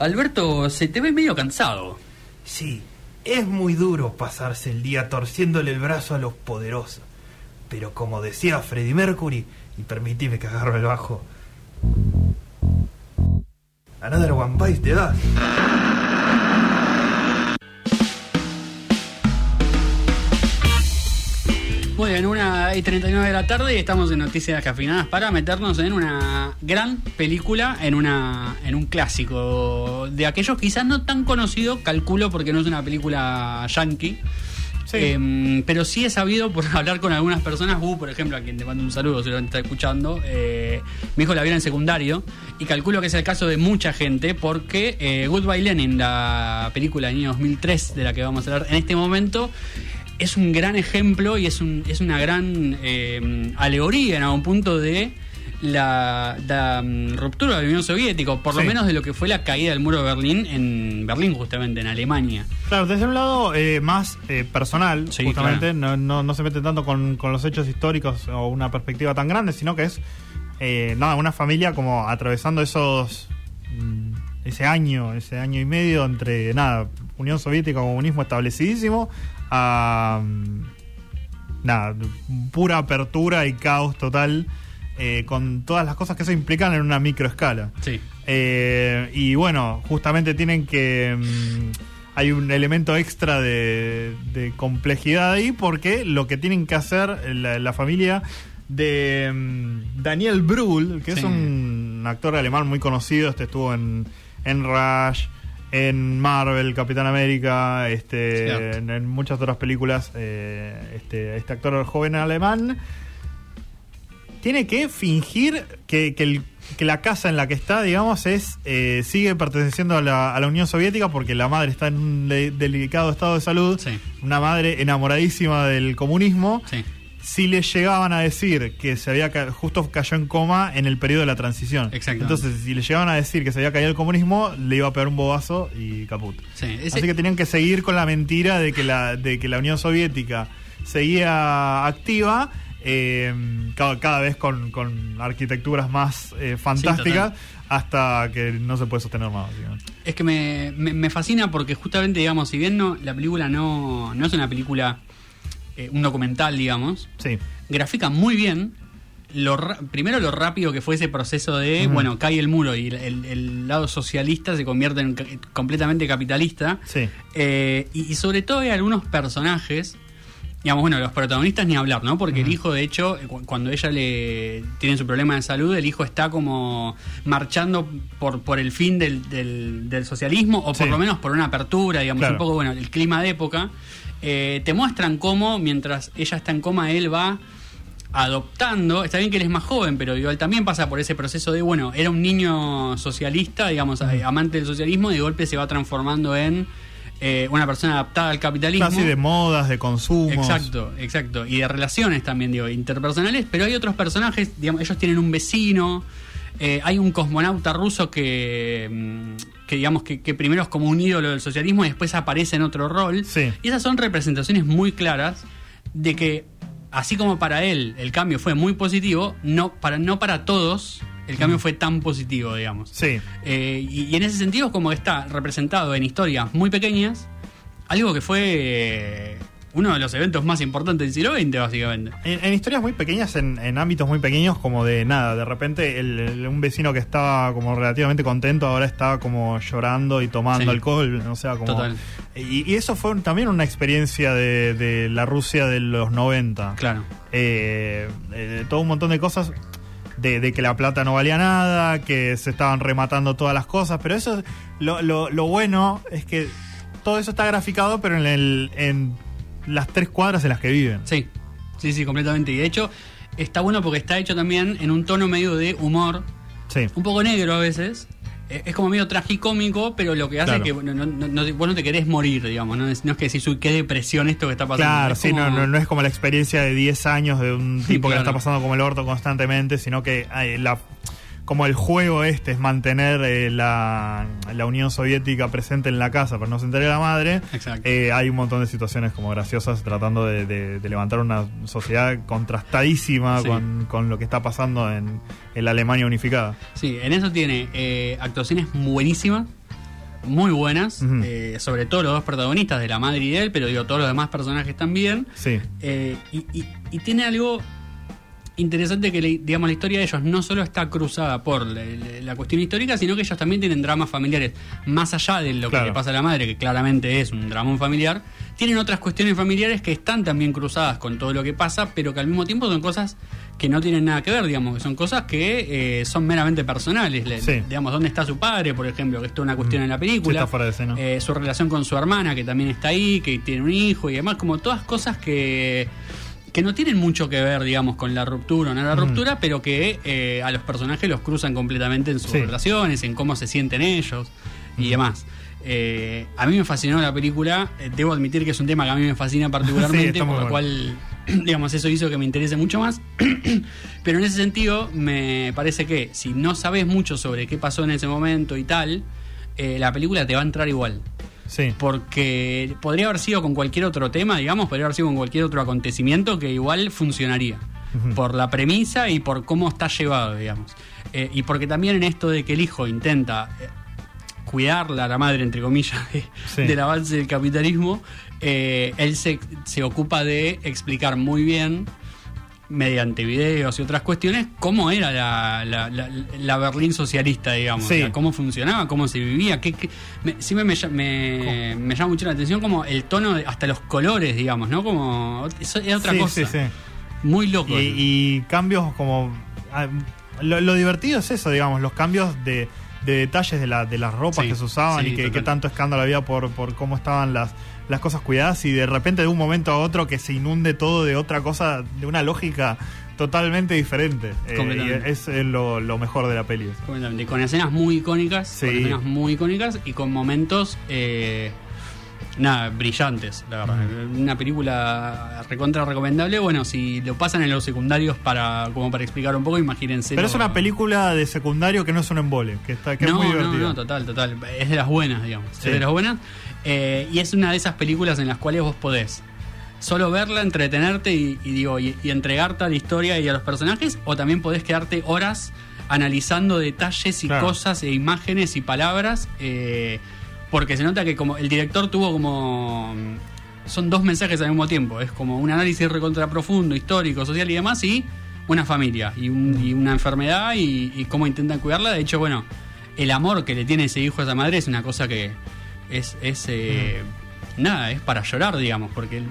Alberto, se te ve medio cansado. Sí, es muy duro pasarse el día torciéndole el brazo a los poderosos. Pero como decía Freddie Mercury, y permitime que agarro el bajo. Another one bites the dust. Bien, una y 39 de la tarde y estamos en Noticias Cafinadas para meternos en una gran película, en una en un clásico de aquellos quizás no tan conocido, calculo porque no es una película yankee. Em, pero sí he sabido por hablar con algunas personas, Bu, por ejemplo, a quien te mando un saludo si lo está escuchando, eh, mi hijo la vio en secundario y calculo que es el caso de mucha gente porque eh, Goodbye Lenin, la película del año 2003 de la que vamos a hablar en este momento, es un gran ejemplo y es, un, es una gran eh, alegoría en algún punto de la, la, mm, ruptura de la Unión Soviética, por lo menos de lo que fue la caída del muro de Berlín en Berlín, justamente, en Alemania. Claro, desde un lado eh, más eh, personal, Sí, justamente, no, no, no se mete tanto con, con los hechos históricos o una perspectiva tan grande, sino que es eh, nada, una familia como atravesando esos mm, ese año, ese año y medio entre nada, Unión Soviética, comunismo establecidísimo, a mm, nada, pura apertura y caos total, eh, con todas las cosas que eso implican en una microescala. Sí. Eh, y bueno, justamente tienen que. mm, hay un elemento extra de, de complejidad ahí porque lo que tienen que hacer la, la familia de mm, Daniel Brühl, que es un actor alemán muy conocido, este estuvo en, en Rush, en Marvel, Capitán América, este, en, en muchas otras películas, eh, este, este actor joven alemán tiene que fingir que, que el- que la casa en la que está, digamos, es eh, sigue perteneciendo a la, a la Unión Soviética porque la madre está en un de- delicado estado de salud. Sí. Una madre enamoradísima del comunismo. Sí. Si le llegaban a decir que se había ca- justo cayó en coma en el periodo de la transición. Exactamente. Entonces, si le llegaban a decir que se había caído el comunismo, le iba a pegar un bobazo y caput. Sí, ese- Así que tenían que seguir con la mentira de que la, de que la Unión Soviética seguía activa, eh, cada, cada vez con, con arquitecturas más eh, fantásticas, hasta que no se puede sostener más. Es que me, me- me fascina porque justamente, digamos, si bien no, la película no, no es una película, eh, un documental, digamos, Sí, grafica muy bien. Lo, primero lo rápido que fue ese proceso de, bueno, cae el muro y el, el- el lado socialista se convierte en completamente capitalista. sí. Eh, y, y sobre todo hay algunos personajes, digamos, bueno, los protagonistas ni hablar, ¿no? Porque el hijo, de hecho, cu- cuando ella le tiene su problema de salud, el hijo está como marchando por, por el fin del, del- del socialismo, o por Sí. lo menos por una apertura, digamos, Claro. un poco, bueno, el clima de época. Eh, te muestran cómo, mientras ella está en coma, él va adoptando, está bien que él es más joven, pero igual también pasa por ese proceso de, bueno, era un niño socialista, digamos, amante del socialismo, y de golpe se va transformando en eh, una persona adaptada al capitalismo. Así de modas, de consumo. Exacto, exacto. Y de relaciones también, digo, interpersonales, pero hay otros personajes, digamos, ellos tienen un vecino, eh, hay un cosmonauta ruso que, mm, que digamos, que, que primero es como un ídolo del socialismo y después aparece en otro rol. Sí. Y esas son representaciones muy claras de que, así como para él el cambio fue muy positivo, no para, no para todos el cambio fue tan positivo, digamos. Sí. Eh, y, y en ese sentido como está representado en historias muy pequeñas, algo que fue uno de los eventos más importantes del siglo XX, básicamente. En, en historias muy pequeñas, en, en ámbitos muy pequeños, como de nada, de repente el- el- un vecino que estaba como relativamente contento ahora está como llorando y tomando Sí. alcohol, o sea, como... Total. Y, y eso fue también una experiencia de, de la Rusia de los 90. Claro. Eh, eh, todo un montón de cosas. De, de que la plata no valía nada, que se estaban rematando todas las cosas, pero eso, lo, lo, lo bueno es que todo eso está graficado, pero en, el, en las tres cuadras en las que viven. Sí, sí, sí, completamente. Y de hecho, está bueno porque está hecho también en un tono medio de humor, Sí. un poco negro a veces. Eh, Es como medio tragicómico, pero lo que hace Claro. es que bueno, no, no- no- vos no te querés morir, digamos. No es, no es que decís, uy, qué depresión esto que está pasando. Claro, Es sí, como- no, no, no es como la experiencia de 10 años de un tipo que la está pasando como el orto constantemente, sino que ay, la, como el juego este es mantener eh, la, la Unión Soviética presente en la casa, pero no se entere la madre. Eh, hay un montón de situaciones como graciosas tratando de, de- de levantar una sociedad contrastadísima Sí. con, con lo que está pasando en, en la Alemania unificada. Sí, en eso tiene eh, actuaciones buenísimas. muy buenas, eh, sobre todo los dos protagonistas de la madre y de él, pero digo, todos los demás personajes también. Sí. Eh, y, y- y tiene algo interesante que, digamos, la historia de ellos no solo está cruzada por la, cuestión histórica, sino que ellos también tienen dramas familiares. Más allá de lo Claro. que le pasa a la madre, que claramente es un dramón familiar, tienen otras cuestiones familiares que están también cruzadas con todo lo que pasa, pero que al mismo tiempo son cosas que no tienen nada que ver, digamos, que son cosas que eh, son meramente personales. Sí. Digamos, ¿dónde está su padre, por ejemplo? Que esto es una cuestión Mm. en la Sí, película. está fuera de escena. Eh, su relación con su hermana, que también está ahí, que tiene un hijo y demás, como todas cosas que, que no tienen mucho que ver, digamos, con la ruptura o no la ruptura, pero que eh, a los personajes los cruzan completamente en sus Sí. relaciones, en cómo se sienten ellos y demás. Eh, a mí me fascinó la película, eh, debo admitir que es un tema que a mí me fascina Sí, particularmente, muy por lo bueno. cual, digamos, eso hizo que me interese mucho más. Pero en ese sentido, me parece que si no sabes mucho sobre qué pasó en ese momento y tal, eh, la película te va a entrar igual. Sí. Porque podría haber sido con cualquier otro tema, digamos, podría haber sido con cualquier otro acontecimiento que igual funcionaría. Por la premisa y por cómo está llevado, digamos. Eh, y porque también en esto de que el hijo intenta eh, cuidarla a la madre, entre comillas, de- Sí. del avance del capitalismo, eh, él se, se ocupa de explicar muy bien mediante videos y otras cuestiones, cómo era la, la, la- la Berlín socialista, digamos, Sí. O sea, cómo funcionaba, cómo se vivía, qué, qué- me, me, lla- me, me llama mucho la atención como el tono, de- hasta los colores, digamos, ¿no? Como, eso es otra Sí, cosa, sí, sí. muy loco. Y, y cambios como. ah, Lo, lo divertido es eso, digamos, los cambios de, de detalles de, la, de las ropas Sí, que se usaban sí, y que, que tanto escándalo había por, por cómo estaban las, las cosas cuidadas y de repente de un momento a otro que se inunde todo de otra cosa, de una lógica totalmente diferente. Eh, Completamente. y es lo, lo mejor de la peli. Completamente, Con escenas muy icónicas, Sí. con escenas muy icónicas y con momentos eh, nada, brillantes, la verdad. Una película recontra recomendable. Bueno, si lo pasan en los secundarios para como para explicar un poco, imagínense. Pero es una película de secundario que no es un embole, que, está, que no, es muy no, divertida. no, total, total. Es de las buenas, digamos. Sí. Es de las buenas. Eh, y es una de esas películas en las cuales vos podés solo verla, entretenerte y, y digo, y, y entregarte a la historia y a los personajes, o también podés quedarte horas analizando detalles y Claro. cosas e imágenes y palabras. eh, porque se nota que como el director tuvo como. Son dos mensajes al mismo tiempo. Es como un análisis recontra profundo, histórico, social y demás, y una familia, y, un- y una enfermedad, y, y cómo intentan cuidarla. De hecho, bueno, el amor que le tiene ese hijo a esa madre es una cosa que es. es eh, Nada, es para llorar, digamos, porque.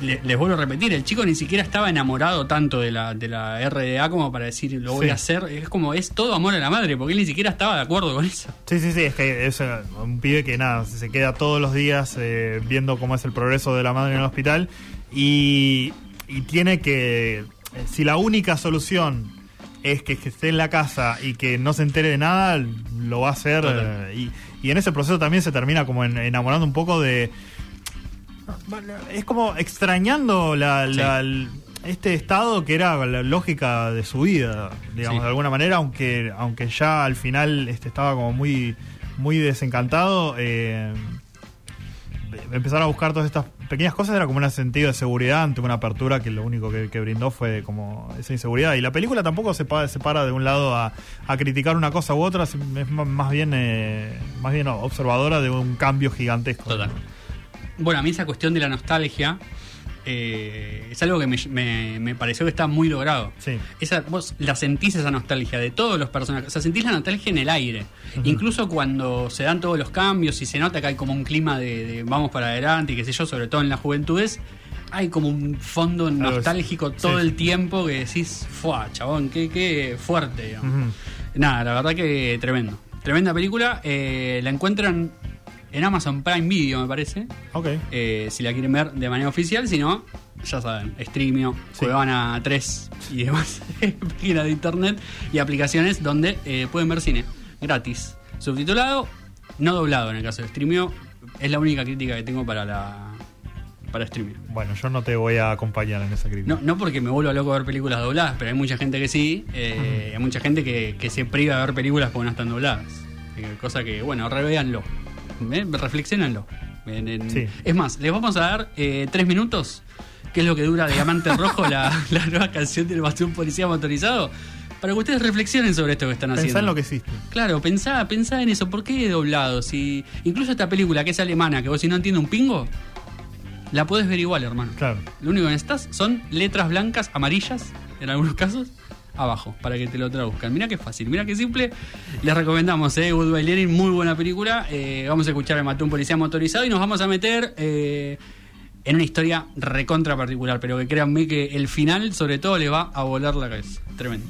Le- les vuelvo a repetir, el chico ni siquiera estaba enamorado tanto de la, de la RDA como para decir lo voy Sí. a hacer. Es como, es todo amor a la madre, porque él ni siquiera estaba de acuerdo con eso. Sí, sí, sí, es que es un pibe que nada, se queda todos los días eh, viendo cómo es el progreso de la madre en el hospital y, y tiene que, si la única solución es que, que esté en la casa y que no se entere de nada, lo va a hacer eh, y, y en ese proceso también se termina como en- enamorando un poco de... Es como extrañando la, Sí. la- este estado que era la lógica de su vida, digamos, Sí. de alguna manera, aunque, aunque ya al final este, estaba como muy, muy desencantado, eh, empezar a buscar todas estas pequeñas cosas era como un sentido de seguridad ante una apertura que lo único que, que brindó fue como esa inseguridad. Y la película tampoco se, pa- se para de un lado a, a criticar una cosa u otra, es más bien, eh, más bien observadora de un cambio gigantesco. Total. Bueno, a mí esa cuestión de la nostalgia eh, es algo que me, me- me pareció que está muy logrado. Sí. Esa, vos la sentís esa nostalgia de todos los personajes. O sea, sentís la nostalgia en el aire. Incluso cuando se dan todos los cambios y se nota que hay como un clima de, de vamos para adelante y qué sé yo, sobre todo en las juventudes, hay como un fondo nostálgico todo sí. el tiempo que decís, ¡fuah, chabón! ¡Qué, qué fuerte! Nada, la verdad que tremendo. Tremenda película. eh, la encuentran en Amazon Prime Video, me parece. Ok. eh, si la quieren ver de manera oficial. Si no, ya saben, Streamio, Sí. Cuevana 3 y demás páginas de internet y aplicaciones donde eh, pueden ver cine gratis. Subtitulado, no doblado en el caso de Streamio. Es la única crítica que tengo para la para Streamio. Bueno, yo no te voy a acompañar en esa crítica. No, no porque me vuelvo loco a ver películas dobladas, pero hay mucha gente que sí. eh, Hay mucha gente que, que se priva de ver películas porque no están dobladas. Cosa que, bueno, revéanlo. ¿Eh? Reflexionenlo. Sí. Es más, les vamos a dar eh, tres minutos, que es lo que dura Diamante Rojo, la, la nueva canción del Bastión Policía Motorizado. para que ustedes reflexionen sobre esto que están haciendo. Pensá en lo que hiciste. Claro, pensá, pensá en eso. ¿Por qué doblado? Si incluso esta película que es alemana, que vos si no entiendes un pingo, la podés ver igual, hermano. Claro. Lo único que necesitas son letras blancas, amarillas, en algunos casos, abajo, para que te lo traduzcan. Mira qué fácil, mira qué simple. Les recomendamos, eh, Good Lenin, muy buena película. Eh, vamos a escuchar el Mató un policía motorizado y nos vamos a meter eh, en una historia recontra particular, pero que créanme que el final, sobre todo, le va a volar la cabeza. Tremendo.